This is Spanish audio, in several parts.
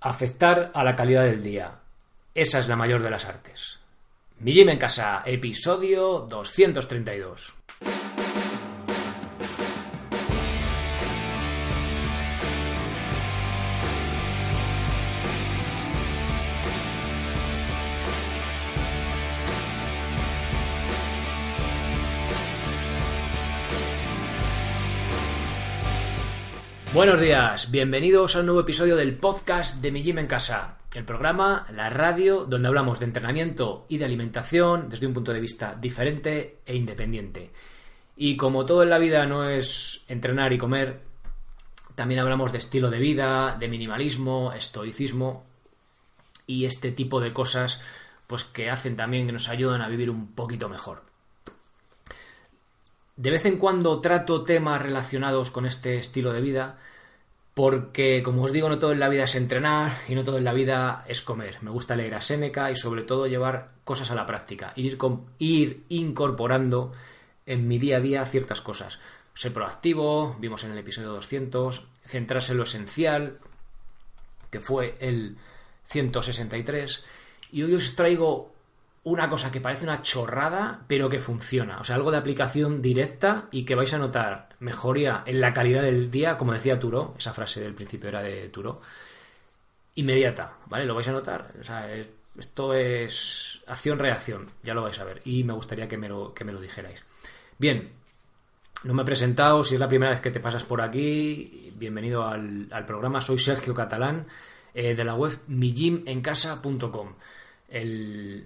afectar a la calidad del día. Esa es la mayor de las artes. Mi Gym en casa, episodio 232. Buenos días, bienvenidos a un nuevo episodio del podcast de Mi Gym en Casa, el programa, la radio, donde hablamos de entrenamiento y de alimentación desde un punto de vista diferente e independiente. Y como todo en la vida no es entrenar y comer, también hablamos de estilo de vida, de minimalismo, estoicismo y este tipo de cosas pues que hacen también que nos ayudan a vivir un poquito mejor. De vez en cuando trato temas relacionados con este estilo de vida porque, como os digo, no todo en la vida es entrenar y no todo en la vida es comer. Me gusta leer a Séneca y sobre todo llevar cosas a la práctica, ir, ir incorporando en mi día a día ciertas cosas. Ser proactivo, vimos en el episodio 200, centrarse en lo esencial, que fue el 163, y hoy os traigo una cosa que parece una chorrada, pero que funciona. O sea, algo de aplicación directa y que vais a notar mejoría en la calidad del día, como decía Turo, esa frase del principio era de Turo, inmediata, ¿vale? Lo vais a notar. O sea, esto es acción-reacción, ya lo vais a ver. Y me gustaría que me lo, que me lo dijerais. Bien, no me he presentado, si es la primera vez que te pasas por aquí, bienvenido al, programa. Soy Sergio Catalán, eh, de la web mijimencasa.com. El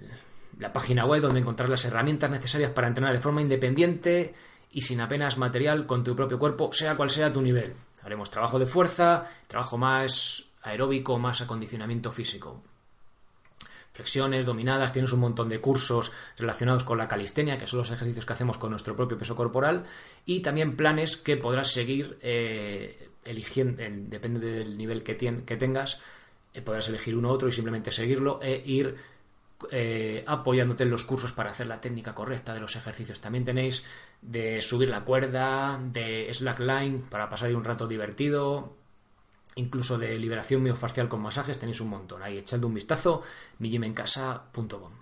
la página web donde encontrar las herramientas necesarias para entrenar de forma independiente y sin apenas material con tu propio cuerpo, sea cual sea tu nivel. Haremos trabajo de fuerza, trabajo más aeróbico, más acondicionamiento físico. Flexiones, dominadas, tienes un montón de cursos relacionados con la calistenia, que son los ejercicios que hacemos con nuestro propio peso corporal, y también planes que podrás seguir eh, eligiendo, depende del nivel que, que tengas, eh, podrás elegir uno u otro y simplemente seguirlo e ir eh, apoyándote en los cursos para hacer la técnica correcta de los ejercicios. También tenéis de subir la cuerda, de slackline para pasar un rato divertido, incluso de liberación miofascial con masajes, tenéis un montón. Ahí echadle un vistazo, mijimencasa.com.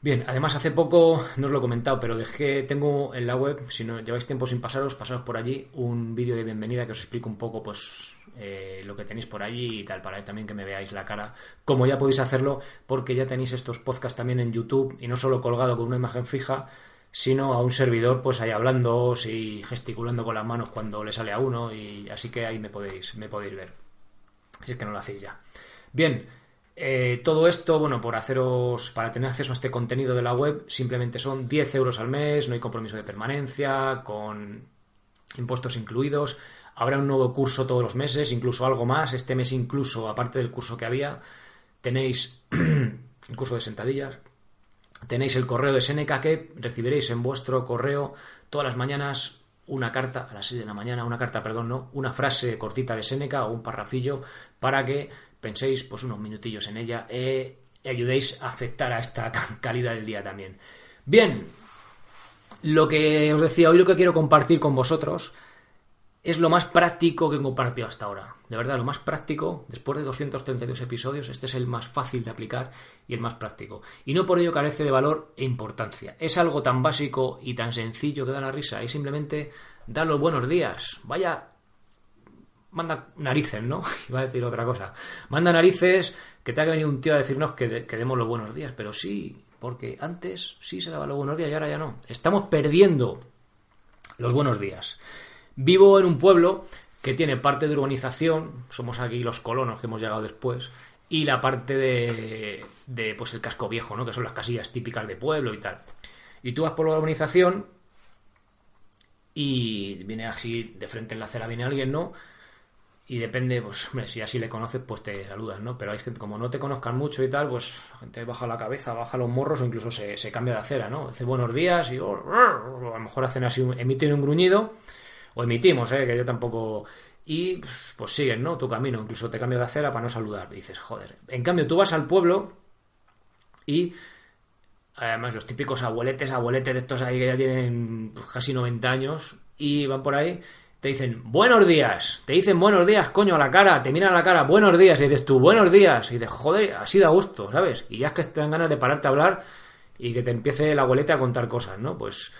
Bien, además hace poco, no os lo he comentado, pero dejé, tengo en la web, si no lleváis tiempo sin pasaros, pasaros por allí, un vídeo de bienvenida que os explico un poco, pues, eh, lo que tenéis por allí y tal, para también que me veáis la cara, como ya podéis hacerlo, porque ya tenéis estos podcasts también en YouTube, y no solo colgado con una imagen fija, sino a un servidor, pues ahí hablando y gesticulando con las manos cuando le sale a uno, y así que ahí me podéis, me podéis ver. Si es que no lo hacéis ya. Bien, eh, todo esto, bueno, por haceros, para tener acceso a este contenido de la web, simplemente son 10 euros al mes, no hay compromiso de permanencia, con impuestos incluidos. Habrá un nuevo curso todos los meses, incluso algo más. Este mes incluso, aparte del curso que había, tenéis un curso de sentadillas. Tenéis el correo de Seneca que recibiréis en vuestro correo todas las mañanas una carta, a las 6 de la mañana, una carta, perdón, no, una frase cortita de Seneca o un parrafillo para que penséis pues unos minutillos en ella e ayudéis a afectar a esta calidad del día también. Bien, lo que os decía, hoy lo que quiero compartir con vosotros es lo más práctico que he compartido hasta ahora. De verdad, lo más práctico, después de 232 episodios, este es el más fácil de aplicar y el más práctico. Y no por ello carece de valor e importancia. Es algo tan básico y tan sencillo que da la risa. Y simplemente dar los buenos días. Vaya manda narices, ¿no? Iba a decir otra cosa. Manda narices que te ha venido un tío a decirnos que, demos los buenos días, pero sí, porque antes sí se daba los buenos días y ahora ya no. Estamos perdiendo los buenos días. Vivo en un pueblo que tiene parte de urbanización, somos aquí los colonos que hemos llegado después, y la parte de, de pues el casco viejo, ¿no? Que son las casillas típicas de pueblo y tal. Y tú vas por la urbanización y viene así de frente en la acera viene alguien, ¿no? Y depende, pues, hombre, si así le conoces, pues te saludas, ¿no? Pero hay gente, como no te conozcan mucho y tal, pues la gente baja la cabeza, baja los morros o incluso se, cambia de acera, ¿no? Dice buenos días y oh, a lo mejor hacen así, emiten un gruñido, o emitimos, ¿eh? Que yo tampoco... Y pues, pues siguen, ¿no? Tu camino, incluso te cambias de acera para no saludar. dices, joder. En cambio, tú vas al pueblo y además los típicos abueletes, abueletes de estos ahí que ya tienen pues, casi 90 años y van por ahí te dicen buenos días, te dicen buenos días, coño, a la cara, te miran a la cara, buenos días, y dices tú, buenos días, y dices, joder, así da gusto, ¿sabes? Y ya es que te dan ganas de pararte a hablar y que te empiece la abuelita a contar cosas, ¿no? Pues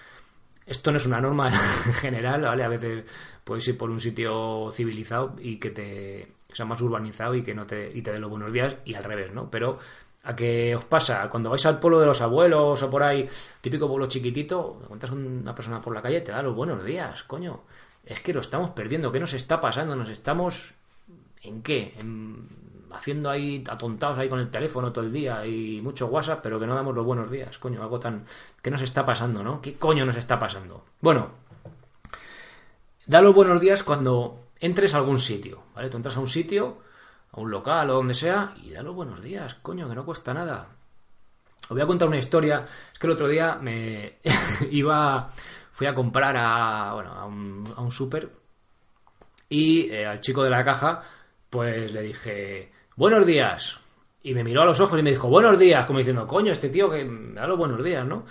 esto no es una norma general, ¿vale? A veces puedes ir por un sitio civilizado y que te sea más urbanizado y que no te, y te dé los buenos días y al revés, ¿no? Pero a qué os pasa cuando vais al pueblo de los abuelos o por ahí, típico pueblo chiquitito, encuentras una persona por la calle, te da los buenos días, coño. Es que lo estamos perdiendo, ¿qué nos está pasando? Nos estamos ¿en qué? haciendo ahí atontados ahí con el teléfono todo el día y mucho WhatsApp, pero que no damos los buenos días, coño, algo tan ¿qué nos está pasando, no? ¿Qué coño nos está pasando? Bueno, da los buenos días cuando entres a algún sitio, ¿vale? Tú entras a un sitio, a un local o donde sea, y da los buenos días, coño, que no cuesta nada. Os voy a contar una historia. Es que el otro día me iba, fui a comprar a, bueno, a un, a un súper y eh, al chico de la caja, pues le dije, buenos días. Y me miró a los ojos y me dijo, buenos días, como diciendo, coño, este tío que me da los buenos días, ¿no?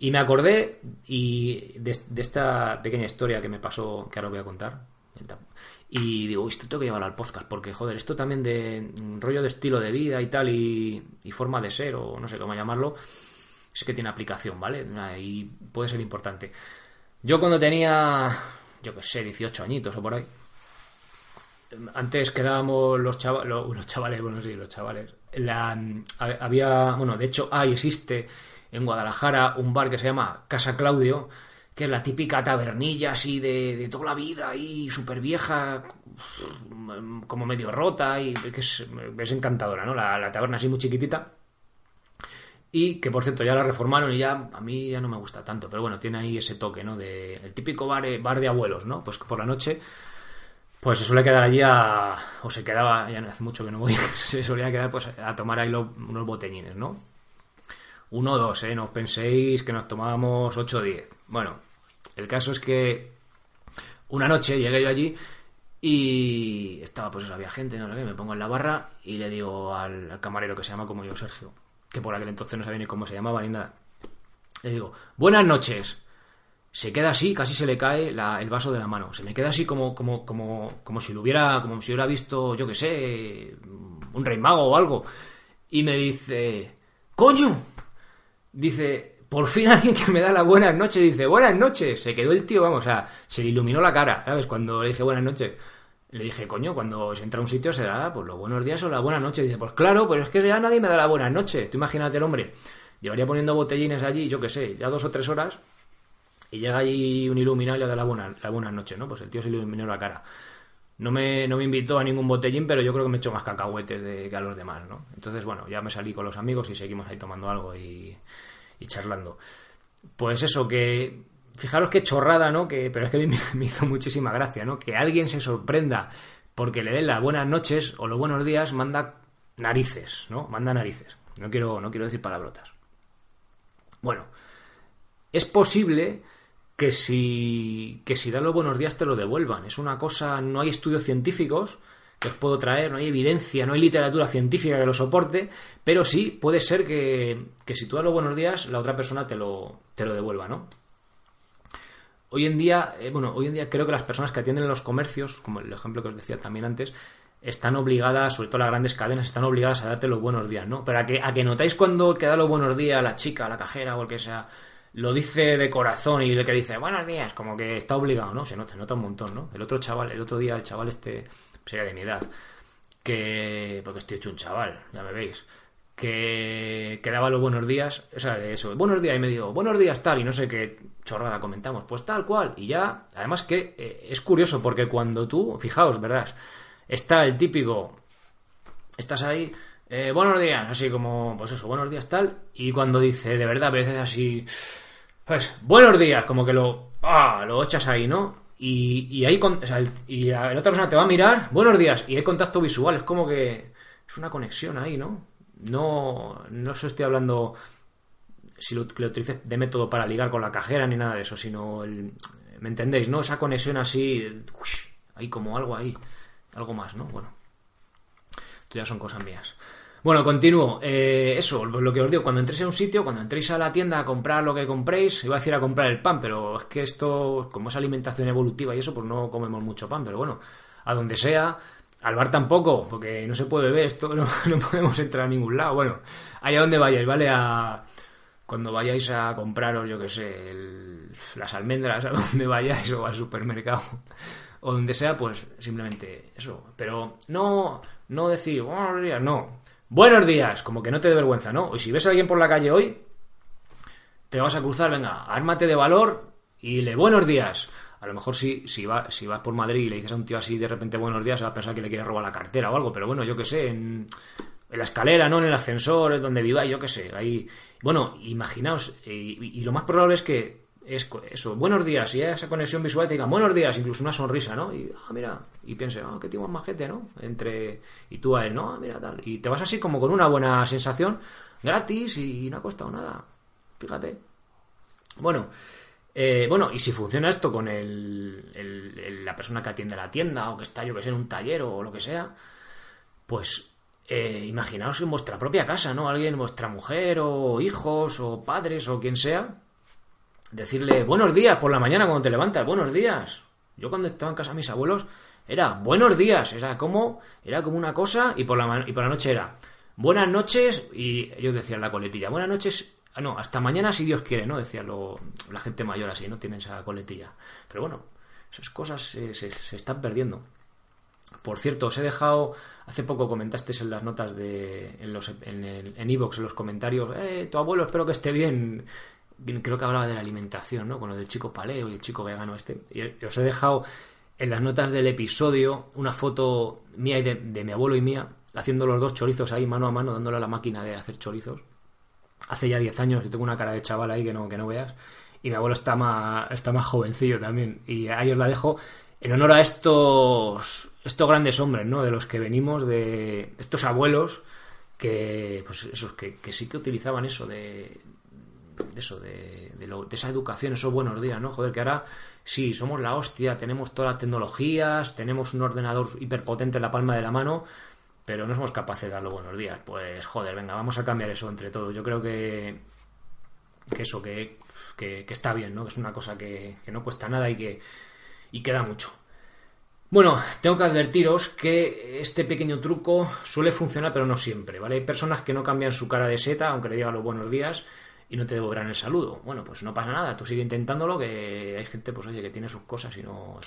Y me acordé y de, esta pequeña historia que me pasó, que ahora voy a contar. Y digo, esto tengo que llevarlo al podcast, porque joder, esto también de rollo de estilo de vida y tal, y, forma de ser, o no sé cómo llamarlo, es que tiene aplicación, ¿vale? Y puede ser importante. Yo cuando tenía, yo qué sé, 18 añitos o por ahí, antes quedábamos los, chavales, los, chavales, bueno, sí, los chavales. La, había, bueno, de hecho, hay, existe en Guadalajara un bar que se llama Casa Claudio, que es la típica tabernilla así de, toda la vida y súper vieja, como medio rota y que es, encantadora, ¿no? La, taberna así muy chiquitita. Y que por cierto ya la reformaron y ya a mí ya no me gusta tanto, pero bueno, tiene ahí ese toque, ¿no? De el típico bar, bar de abuelos, ¿no? Pues que por la noche pues se suele quedar allí a, o se quedaba, ya hace mucho que no voy, se solía quedar pues a tomar ahí unos botellines, ¿no? Uno o dos, ¿eh? No penséis que nos tomábamos ocho o diez. Bueno, el caso es que una noche llegué yo allí y estaba, pues había gente, no sé qué, me pongo en la barra y le digo al, camarero que se llama como yo, Sergio, que por aquel entonces no sabía ni cómo se llamaba ni nada. Le digo, buenas noches. Se queda así, casi se le cae el vaso de la mano. Se me queda así como, como, como, como si lo hubiera, como si hubiera visto, yo qué sé, un rey mago o algo. Y me dice, coño. Dice, por fin alguien que me da la buenas noches dice, buenas noches. Se quedó el tío, vamos, o sea, se le iluminó la cara, ¿sabes? Cuando le dije buenas noches. Le dije, coño, cuando se entra a un sitio se da pues los buenos días o la buena noche. Dice, pues claro, pero es que ya nadie me da la buenas noches. Tú imagínate el hombre. Llevaría poniendo botellines allí, yo qué sé, ya dos o tres horas. Y llega allí un iluminado y le da la buena, la buena noche, ¿no? Pues el tío se iluminó la cara. No me, no me invitó a ningún botellín, pero yo creo que me echó más cacahuetes que a los demás, ¿no? Entonces, bueno, ya me salí con los amigos y seguimos ahí tomando algo y, y charlando. Pues eso, que fijaros qué chorrada, ¿no? Que, pero es que a mí me hizo muchísima gracia, ¿no? Que alguien se sorprenda porque le den las buenas noches o los buenos días, manda narices, ¿no? Manda narices. No quiero, no quiero decir palabrotas. Bueno, es posible que si, que si dan los buenos días te lo devuelvan. Es una cosa, no hay estudios científicos, que os puedo traer, no hay evidencia, no hay literatura científica que lo soporte, pero sí puede ser que, si tú das los buenos días, la otra persona te lo, te lo devuelva, ¿no? Hoy en día, eh, bueno, hoy en día creo que las personas que atienden en los comercios, como el ejemplo que os decía también antes, están obligadas, sobre todo las grandes cadenas, están obligadas a darte los buenos días, ¿no? Pero a que, a que notáis cuando que da los buenos días a la chica, a la cajera o el que sea, lo dice de corazón y el que dice buenos días, como que está obligado, ¿no? Se nota, se nota un montón, ¿no? El otro chaval, el otro día el chaval este sería de mi edad, que, porque estoy hecho un chaval, ya me veis, que, daba los buenos días, o sea, eso, buenos días, y me digo, buenos días tal, y no sé qué chorrada comentamos, pues tal cual, y ya, además que eh, es curioso, porque cuando tú, fijaos, ¿verdad? Está el típico, estás ahí, eh, buenos días, así como, pues eso, buenos días tal, y cuando dice, de verdad, a veces así, pues, buenos días, como que lo, ah, lo echas ahí, ¿no? Y, y ahí o sea, y la otra persona te va a mirar, buenos días, y hay contacto visual, es como que es una conexión ahí, ¿no? No, no se estoy hablando si lo, utilices de método para ligar con la cajera ni nada de eso, sino el, ¿me entendéis? ¿No? Esa conexión así, hay como algo ahí, algo más, ¿no? Bueno, esto ya son cosas mías. Bueno, continúo. Eh, eso, lo que os digo, cuando entréis a un sitio, cuando entréis a la tienda a comprar lo que compréis, iba a decir a comprar el pan, pero es que esto, como es alimentación evolutiva y eso, pues no comemos mucho pan, pero bueno, a donde sea, al bar tampoco, porque no se puede beber, esto no, no podemos entrar a ningún lado. Bueno, allá donde vayáis, ¿vale? A, cuando vayáis a compraros, yo qué sé, las almendras, a donde vayáis o al supermercado o donde sea, pues simplemente eso. Pero no, no decir buenos días, no. Buenos días, como que no te dé vergüenza, ¿no? Y si ves a alguien por la calle hoy, te vas a cruzar, venga, ármate de valor y le buenos días. A lo mejor si, si, va, si vas por Madrid y le dices a un tío así de repente buenos días, se va a pensar que le quiere robar la cartera o algo, pero bueno, yo qué sé, en, en la escalera, ¿no? En el ascensor, donde viváis, yo qué sé, ahí... Bueno, imaginaos, eh, y, y, lo más probable es que es eso, buenos días, y esa conexión visual te digan buenos días, incluso una sonrisa, ¿no? Y, ah, mira, y piense, ah, qué tío más majete, ¿no? Entre, y tú a él, ¿no? Mira, tal. Y te vas así como con una buena sensación, gratis y no ha costado nada. Fíjate. Bueno, eh, bueno, y si funciona esto con el, el, la persona que atiende la tienda o que está, yo que sé, en un taller o lo que sea, pues eh, imaginaos en vuestra propia casa, ¿no? Alguien, vuestra mujer o hijos o padres o quien sea, decirle buenos días por la mañana cuando te levantas, buenos días. Yo cuando estaba en casa de mis abuelos era buenos días, era como era como una cosa y por la y por la noche era buenas noches y ellos decían la coletilla, buenas noches, ah, no, hasta mañana si Dios quiere, ¿no? Decía lo, la gente mayor así, ¿no? Tienen esa coletilla. Pero bueno, esas cosas se, están perdiendo. Por cierto, os he dejado, hace poco comentasteis en las notas de, en los, en en, en los comentarios, eh, tu abuelo espero que esté bien, creo que hablaba de la alimentación, ¿no? Con lo del chico paleo y el chico vegano este. Os he dejado en las notas del episodio una foto mía y de, mi abuelo y mía haciendo los dos chorizos ahí mano a mano, dándole a la máquina de hacer chorizos. Hace ya 10 años, yo tengo una cara de chaval ahí que no, que no veas. Y mi abuelo está más, está más jovencillo también. Y a ellos la dejo en honor a estos, estos grandes hombres, ¿no? De los que venimos, de estos abuelos que, pues esos que, que sí que utilizaban eso de, de eso, de, de, esa educación, esos buenos días, ¿no? Joder, que ahora sí, somos la hostia, tenemos todas las tecnologías, tenemos un ordenador hiperpotente en la palma de la mano, pero no somos capaces de dar los buenos días. Pues joder, venga, vamos a cambiar eso entre todos. Yo creo que, que eso, que, que, está bien, ¿no? Que es una cosa que, que no cuesta nada y que, y queda mucho. Bueno, tengo que advertiros que este pequeño truco suele funcionar, pero no siempre, ¿vale? Hay personas que no cambian su cara de seta, aunque le digan los buenos días, y no te devolverán el saludo. Bueno, pues no pasa nada, tú sigue intentándolo, que hay gente, pues oye, que tiene sus cosas y no...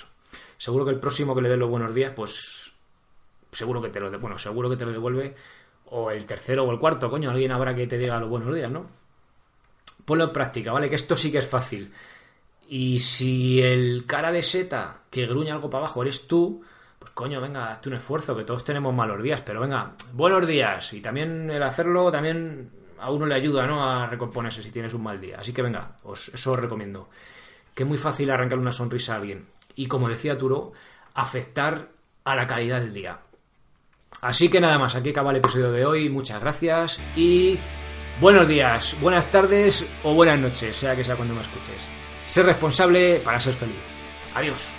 Seguro que el próximo que le dé los buenos días, pues seguro que te lo bueno, seguro que te lo devuelve o el tercero o el cuarto, coño, alguien habrá que te diga los buenos días, ¿no? Ponlo en práctica, ¿vale? Que esto sí que es fácil. Y si el cara de seta que gruña algo para abajo eres tú, pues coño, venga, hazte un esfuerzo, que todos tenemos malos días, pero venga, buenos días. Y también el hacerlo también a uno le ayuda ¿no? a recomponerse si tienes un mal día. Así que venga, os, eso os recomiendo. Que es muy fácil arrancar una sonrisa a alguien. Y como decía Turo, afectar a la calidad del día. Así que nada más, aquí acaba el episodio de hoy. Muchas gracias y buenos días, buenas tardes o buenas noches, sea que sea cuando me escuches. Ser responsable para ser feliz. Adiós.